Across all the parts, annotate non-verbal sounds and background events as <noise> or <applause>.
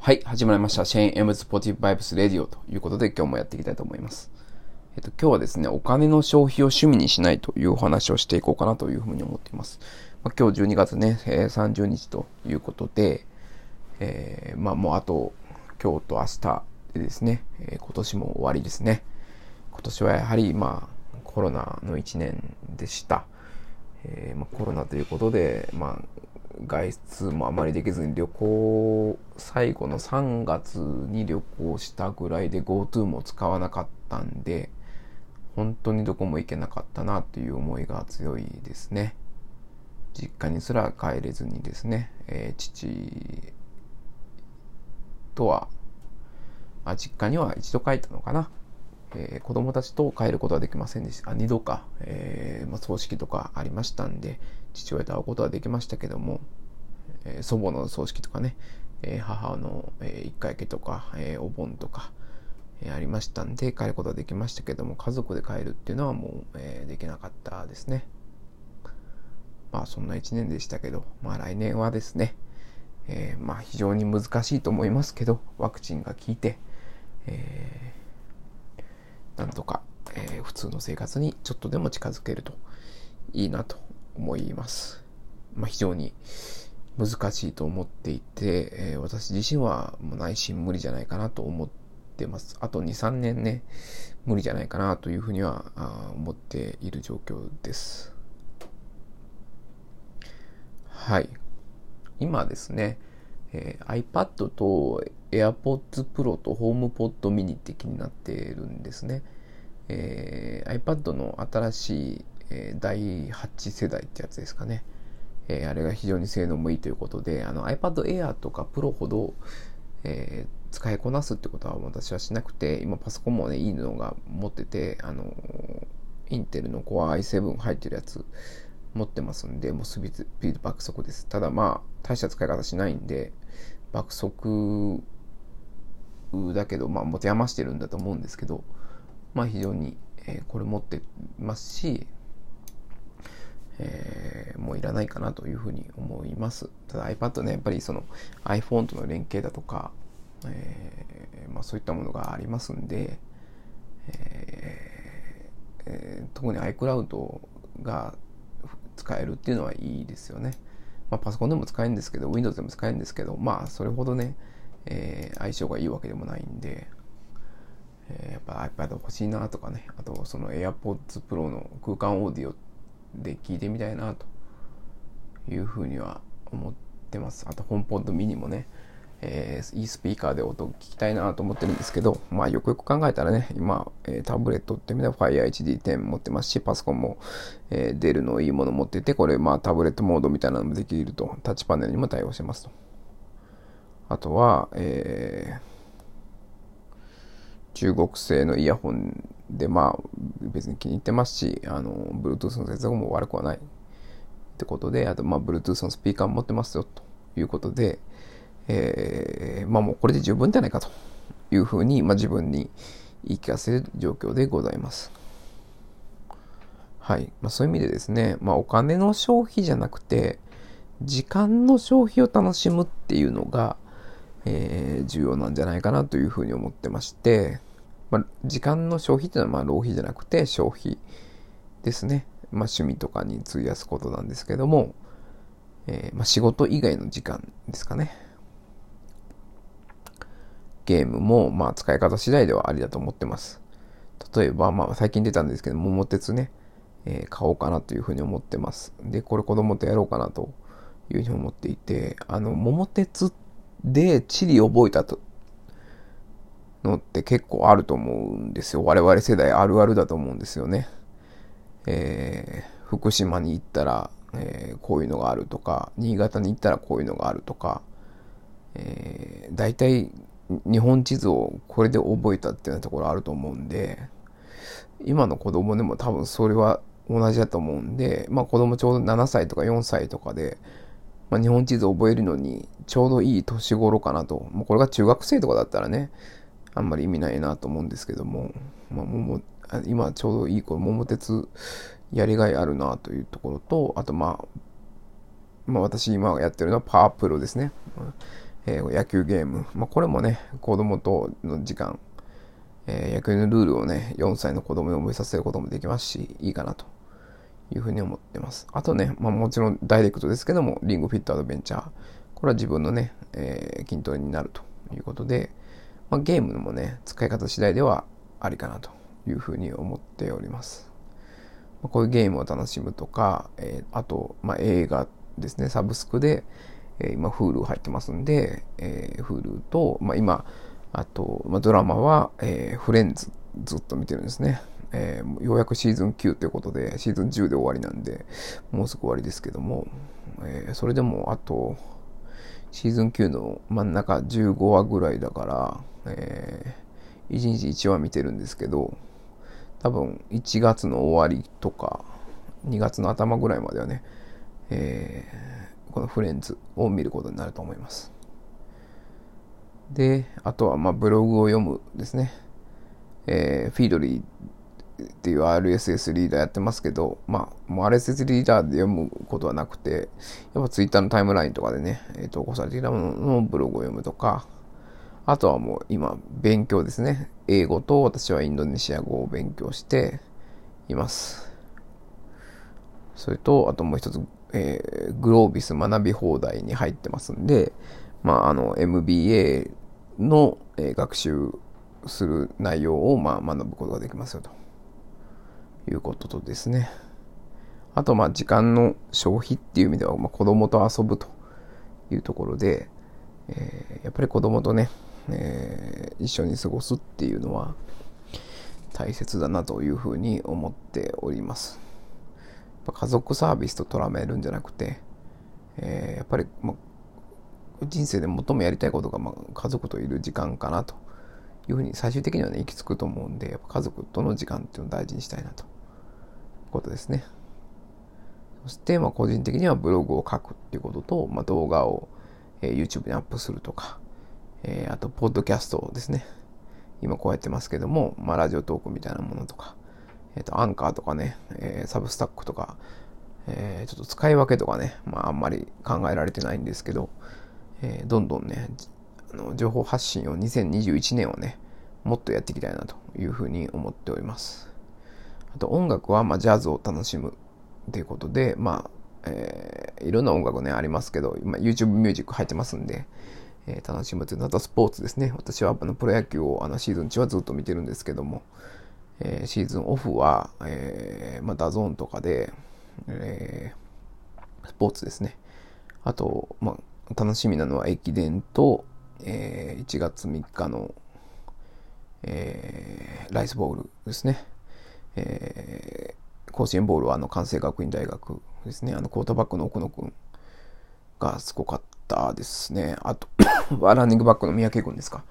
はい、始まりました。シェーン・エムズ・ポティブ・バイブス・レディオということで今日もやっていきたいと思います。えっと、今日はですね、お金の消費を趣味にしないというお話をしていこうかなというふうに思っています。まあ、今日12月ね、えー、30日ということで、えー、まあもうあと今日と明日でですね、えー、今年も終わりですね。今年はやはりまあコロナの1年でした。えーまあ、コロナということで、まあ、外出もあまりできずに旅行最後の3月に旅行したぐらいで GoTo も使わなかったんで本当にどこも行けなかったなという思いが強いですね実家にすら帰れずにですね、えー、父とはあ実家には一度帰ったのかなえー、子供たちと帰ることはできませんでした。あ、2度か、えー、まあ、葬式とかありましたんで、父親と会うことはできましたけども、えー、祖母の葬式とかね、え母の、え一回家とか、えお盆とか、えありましたんで、帰ることはできましたけども、家族で帰るっていうのはもう、えできなかったですね。まあ、そんな1年でしたけど、まあ来年はですね、えまあ非常に難しいと思いますけど、ワクチンが効いて、えーなんとか、えー、普通の生活にちょっとでも近づけるといいなと思います。まあ、非常に難しいと思っていて、えー、私自身はもう内心無理じゃないかなと思ってます。あと2、3年ね、無理じゃないかなというふうには思っている状況です。はい。今ですね、えー、iPad と AirPods Pro と HomePod mini って気になっているんですね。えー、iPad の新しい、えー、第8世代ってやつですかね。えー、あれが非常に性能もいいということで、あの iPad Air とか Pro ほど、えー、使いこなすってことは私はしなくて、今パソコンもね、いいのが持ってて、あのインテルの Core i7 入ってるやつ持ってますんで、もうスピード爆速です。ただまあ、大した使い方しないんで、爆速だけど、まあ、持て余してるんだと思うんですけど、まあ、非常に、えー、これ持ってますし、えー、もういらないかなというふうに思います。ただ iPad ね、やっぱりその iPhone との連携だとか、えー、まあ、そういったものがありますんで、えー、特に iCloud が使えるっていうのはいいですよね。まあ、パソコンでも使えるんですけど、Windows でも使えるんですけど、まあ、それほどね、え、相性がいいわけでもないんで、え、やっぱ iPad 欲しいなとかね、あとその AirPods Pro の空間オーディオってで聞いてみたいなというふうには思ってます。あと HomePod mini もね、えー、いいスピーカーで音を聞きたいなと思ってるんですけど、まあよくよく考えたらね、今、えー、タブレットってみたら Fire HD10 持ってますし、パソコンも、えー、デルのいいもの持ってて、これまあタブレットモードみたいなのもできると、タッチパネルにも対応してますと。あとは、えー、中国製のイヤホンで、まあ、別に気に入ってますし、あの、Bluetooth の接続も悪くはないってことで、あと、まあ、Bluetooth のスピーカーも持ってますよ、ということで、えー、まあもうこれで十分じゃないかというふうに、まあ、自分に言い聞かせる状況でございます。はい。まあ、そういう意味でですね、まあ、お金の消費じゃなくて、時間の消費を楽しむっていうのが、えー、重要なんじゃないかなというふうに思ってまして、まあ、時間の消費っていうのはまあ浪費じゃなくて消費ですね。まあ、趣味とかに費やすことなんですけども、えー、まあ、仕事以外の時間ですかね。ゲームもまあ使い方次第ではありだと思ってます。例えば、まあ最近出たんですけど、桃鉄ね、えー、買おうかなというふうに思ってます。で、これ子供とやろうかなというふうに思っていて、あの、桃鉄で地理覚えたとのって結構あると思うんですよ。我々世代あるあるだと思うんですよね。えー、福島に行ったら、えー、こういうのがあるとか、新潟に行ったらこういうのがあるとか、えー、大体日本地図をこれで覚えたっていうようなところあると思うんで、今の子供でも多分それは同じだと思うんで、まあ子供ちょうど7歳とか4歳とかで、まあ、日本地図を覚えるのにちょうどいい年頃かなと。もうこれが中学生とかだったらね、あんまり意味ないなと思うんですけども、まあ、も今ちょうどいい頃、桃鉄やりがいあるなというところと、あとまあ、まあ私今やってるのはパワープロですね。えー、野球ゲーム。まあ、これもね、子供との時間、えー、野球のルールをね、4歳の子供に覚えさせることもできますし、いいかなというふうに思ってます。あとね、まあ、もちろんダイレクトですけども、リングフィットアドベンチャー。これは自分のね、えー、筋トレになるということで、まあ、ゲームもね、使い方次第ではありかなというふうに思っております。まあ、こういうゲームを楽しむとか、えー、あと、まあ、映画ですね、サブスクで、えー、今、Hulu 入ってますんで、えー、Hulu と、まあ、今、あと、まあ、ドラマは、えー、フレンズずっと見てるんですね。えー、ようやくシーズン9ということで、シーズン10で終わりなんで、もうすぐ終わりですけども、えー、それでもあと、シーズン9の真ん中15話ぐらいだから、えー、1日1話見てるんですけど、多分1月の終わりとか、2月の頭ぐらいまではね、えー、このフレンズを見ることになると思います。で、あとはまあブログを読むですね。えー、フィードリーっていう RSS リーダーやってますけど、まあ、もう RSS リーダーで読むことはなくて、やっぱ Twitter のタイムラインとかでね、えー、投稿されていたもののブログを読むとか、あとはもう今、勉強ですね。英語と私はインドネシア語を勉強しています。それと、あともう一つ、えー、グロービス学び放題に入ってますんで、まあ、あの、MBA の、えー、学習する内容を、まあ、学ぶことができますよということとですね。あと、まあ、時間の消費っていう意味では、まあ、子供と遊ぶというところで、えー、やっぱり子供とね、えー、一緒に過ごすっていうのは大切だなというふうに思っております。家族サービスと捉めるんじゃなくて、えー、やっぱり、ま、人生で最もやりたいことが、ま、家族といる時間かなというふうに最終的にはね行き着くと思うんでやっぱ家族との時間っていうのを大事にしたいなということですね。そして、まあ、個人的にはブログを書くっていうことと、まあ、動画を、えー、YouTube にアップするとか、えー、あと、ポッドキャストですね。今こうやってますけども、まあ、ラジオトークみたいなものとか、えっ、ー、と、アンカーとかね、えー、サブスタックとか、え、ちょっと使い分けとかね、まあ、あんまり考えられてないんですけど、え、どんどんね、あの情報発信を2021年はね、もっとやっていきたいなというふうに思っております。あと音楽は、まあ、ジャズを楽しむということで、まあ、えー、いろんな音楽ね、ありますけど、今 YouTube ミュージック入ってますんで、えー、楽しむというの、あとスポーツですね。私はあのプロ野球をあのシーズン中はずっと見てるんですけども、えー、シーズンオフは、えー、まあ、 DAZN とかで、え、スポーツですね。あと、まあ、楽しみなのは駅伝と、え、1月3日の、え、ライスボールですね。え、甲子園ボールはあの関西学院大学ですね。あの、クォーターバックの奥野くんがすごかったたですね。あと <coughs> ランニングバックの三宅君ですか。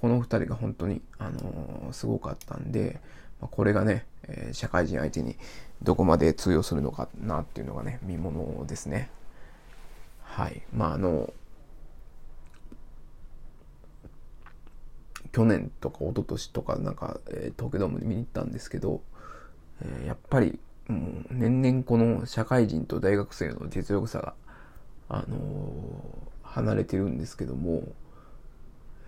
この2人が本当に、あのー、すごかったんで、まあ、これがね、えー、社会人相手にどこまで通用するのかなっていうのがね、見ものですね。はい。まあ、あの、去年とか一昨年とかなんか、えー、東京ドームに見に行ったんですけど、えー、やっぱり、もう年々この社会人と大学生の実力差があのー、離れてるんですけども、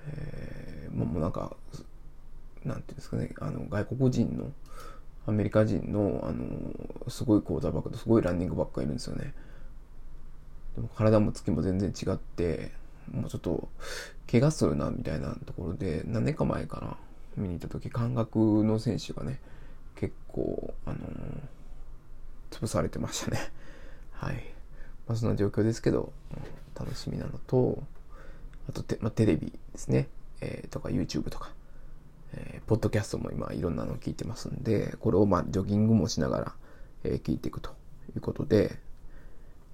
えー、もうなんか、なんていうんですかね、あの、外国人の、アメリカ人の、あのー、すごいクォーターバックとすごいランニングバックがいるんですよね。でも体も月も全然違って、もうちょっと、怪我するな、みたいなところで、何年か前かな、見に行った時、感覚の選手がね、結構、あのー、潰されてましたね。はい。まあ、そんな状況ですけど、楽しみなのと、あとて、まあ、テレビですね、えー、とか YouTube とか、えー、ポッドキャストも今いろんなの聞いてますんで、これをまあジョギングもしながら、えー、聞いていくということで、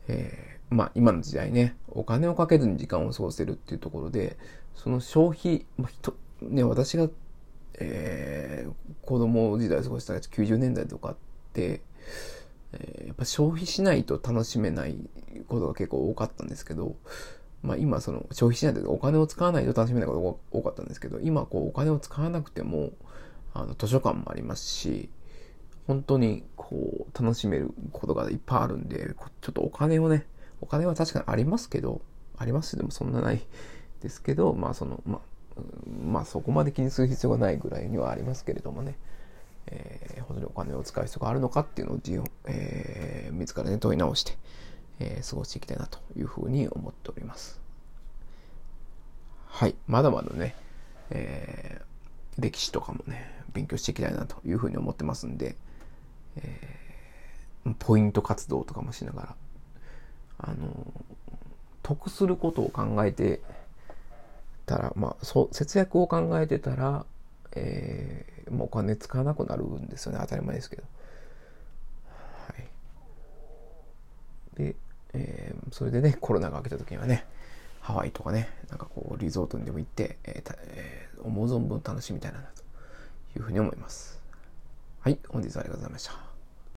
えー、まあ今の時代ね、お金をかけずに時間を過ごせるっていうところで、その消費、まあ、ね、私が、えー、子供時代過ごした90年代とかって、えー、やっぱ消費しないと楽しめないことが結構多かったんですけど、まあ今その消費しないとお金を使わないと楽しめないことが多かったんですけど、今こうお金を使わなくても、あの図書館もありますし、本当にこう楽しめることがいっぱいあるんで、ちょっとお金をね、お金は確かにありますけど、ありますでもそんなないですけど、まあその、まあ、まあそこまで気にする必要がないぐらいにはありますけれどもね、えー、本当にお金を使う必要があるのかっていうのを自分、えー、自らね問い直して、えー、過ごしていきたいなというふうに思っております。はい。まだまだね、えー、歴史とかもね、勉強していきたいなというふうに思ってますんで、えー、ポイント活動とかもしながら、あの、得することを考えてたら、まあ、そう、節約を考えてたら、えー、もうお金使わなくなるんですよね。当たり前ですけど。はい。で、えー、それでね、コロナが明けた時にはね、ハワイとかね、なんかこう、リゾートにでも行って、えーえー、思う存分楽しみたいなというふうに思います。はい、本日はありがとうございました。